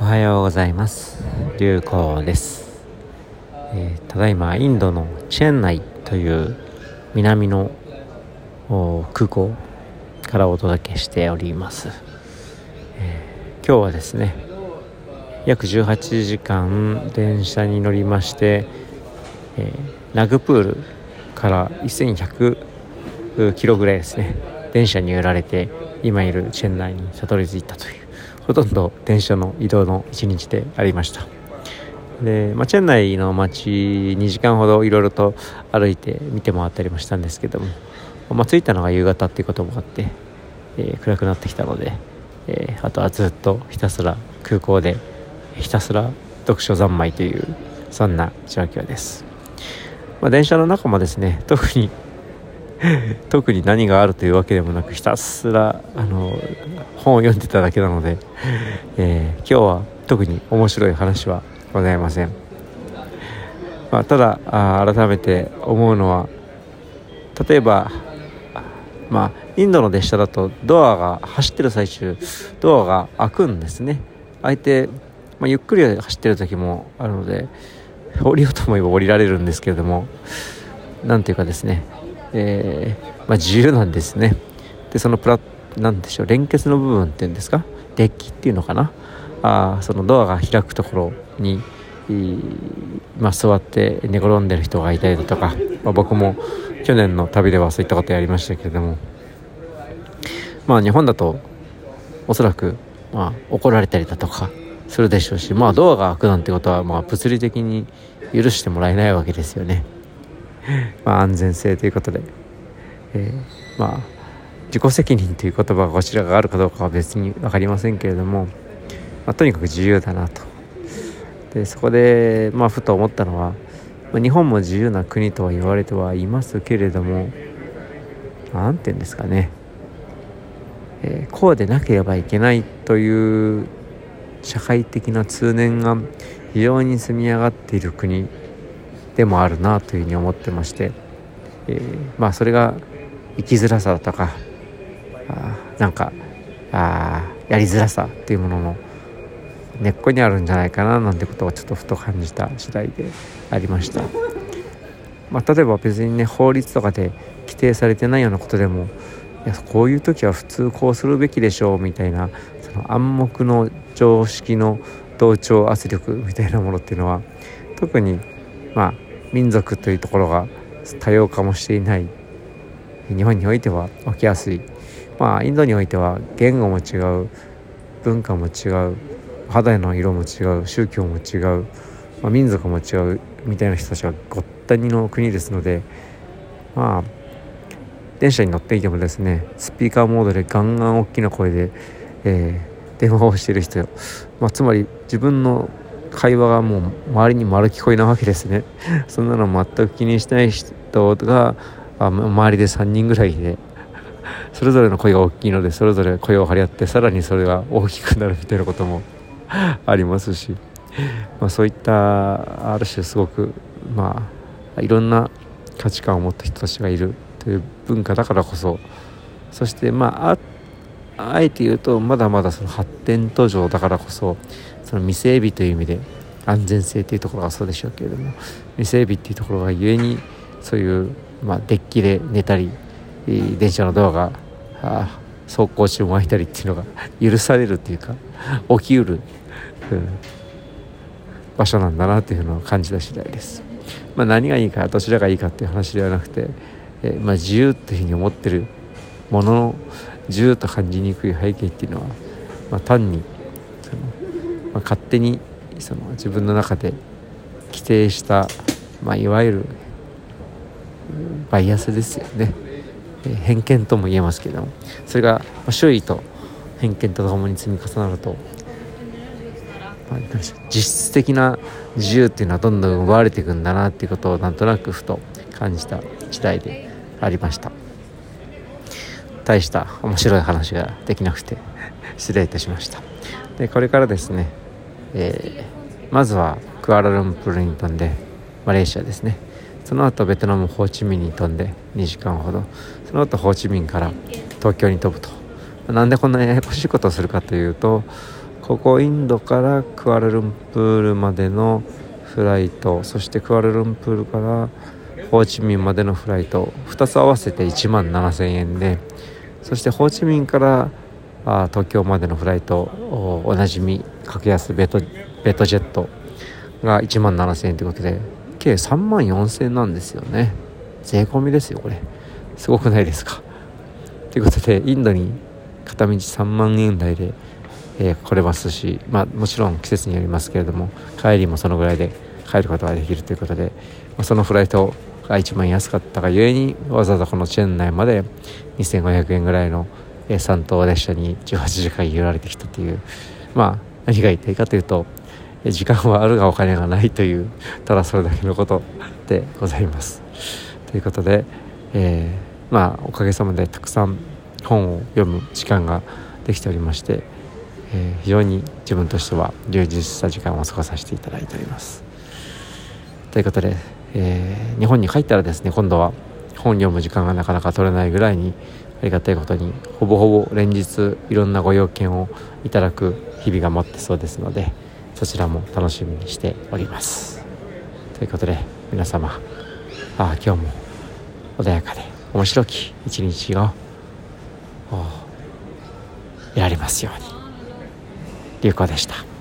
おはようございます。流行です、えー、ただいまインドのチェンナイという南の空港からお届けしております、えー、今日はですね約18時間電車に乗りまして、えー、ナグプールから1100キロぐらいですね電車に揺られて今いるチェンナイにたどり着いたというほとんど電車の移動の一日でありました。で、まあ、チェンナイの街2時間ほどいろいろと歩いて見て回ったりもしたんですけども、まあ、着いたのが夕方っていうこともあって、えー、暗くなってきたので、えー、あとはずっとひたすら空港でひたすら読書三昧というそんな状況です、まあ、電車の中もですね特に 特に何があるというわけでもなくひたすらあの本を読んでただけなので、えー、今日は特に面白い話はございません、まあ、ただあ改めて思うのは例えばまあインドの列車だとドアが走ってる最中ドアが開くんですね。開いて、まあ、ゆっくり走ってる時もあるので降りようと思えば降りられるんですけれども何ていうかですね。えー、まあ、自由なんですね。でそのプラなんでしょう連結の部分っていうんですか？デッキっていうのかな？あそのドアが開くところに、まあ、座って寝転んでる人がいたりだとか、まあ、僕も去年の旅ではそういったことやりましたけれども。まあ日本だとおそらく、まあ、怒られたりだとかするでしょうしまあドアが開くなんてことはまあ物理的に許してもらえないわけですよね。まあ、安全性ということで、えー、まあ自己責任という言葉がこちらがあるかどうかは別に分かりませんけれども、まあ、とにかく自由だなと。でそこで、まあ、ふと思ったのは、まあ、日本も自由な国とは言われてはいますけれども何て言うんですかね、えー、こうでなければいけないという社会的な通念が非常に積み上がっている国。でもあるなというふうに思ってまして、えー、まあそれが生きづらさとかあなんかあやりづらさっていうものの根っこにあるんじゃないかななんてことをちょっとふと感じた次第でありました。まあ、例えば別にね法律とかで規定されてないようなことでもいやこういう時は普通こうするべきでしょうみたいなその暗黙の常識の同調圧力みたいなものっていうのは特にまあ民族というところが多様化もしていない日本においては起きやすい。まあインドにおいては言語も違う文化も違う肌の色も違う宗教も違う、まあ、民族も違うみたいな人たちはごったにの国ですのでまあ電車に乗っていてもですねスピーカーモードでガンガン大きな声で、えー、電話をしている人、まあ、つまり自分の会話がもう周りに丸聞こえなわけですね。そんなの全く気にしない人が周りで3人ぐらいでそれぞれの声が大きいのでそれぞれ声を張り合ってさらにそれが大きくなるみたいなことも ありますし、まあ、そういったある種すごくまあいろんな価値観を持った人たちがいるという文化だからこそそしてまああってあえて言うとまだまだその発展途上だからこそその未整備という意味で安全性というところがそうでしょうけれども未整備っていうところがゆえにそういう、まあ、デッキで寝たり電車のドアが走行中も開いたりっていうのが許されるっていうか起きうる、うん、場所なんだなっていうのを感じた次第です。まあ、何がいいかどちらがいいかっていう話ではなくて、えー、まあ、自由っていうふうに思ってるものの自由と感じにくい背景っていうのは、まあ、単にそのまあ、勝手にその自分の中で規定した、まあ、いわゆるバイアスですよね、え偏見とも言えますけども。それが周囲と偏見とともに積み重なると、まあ、実質的な自由っていうのはどんどん奪われていくんだなっていうことをなんとなくふと感じた時代でありました。大した面白い話ができなくて失礼いたしました。でこれからですねえー、まずはクアラルンプールに飛んでマレーシアですね。その後ベトナムホーチミンに飛んで2時間ほど。その後ホーチミンから東京に飛ぶと。なんでこんなややこしいことをするかというとここインドからクアラルンプールまでのフライトそしてクアラルンプールからホーチミンまでのフライト2つ合わせて1万7000円でそしてホーチミンからあ東京までのフライトおなじみ格安ベトベトジェットが1万7000円ということで計3万4000円なんですよね。税込みですよこれ。すごくないですか？ということでインドに片道3万円台で、えー、来れますし、まあ、もちろん季節によりますけれども帰りもそのぐらいで帰ることができるということで、まあ、そのフライトが一番安かったがゆえにわざわざこのチェーン内まで2500円ぐらいの3等列車に18時間揺られてきたというまあ何が言いたいかというと時間はあるがお金がないというただそれだけのことでございます。ということで、えー、まあおかげさまでたくさん本を読む時間ができておりまして、えー、非常に自分としては充実した時間を過ごさせていただいております。ということで、えー、日本に帰ったらですね今度は本読む時間がなかなか取れないぐらいにありがたいことにほぼほぼ連日いろんなご用件をいただく日々が待ってそうですのでそちらも楽しみにしておりますということで皆様あ今日も穏やかで面白き一日を得られますように流行でした。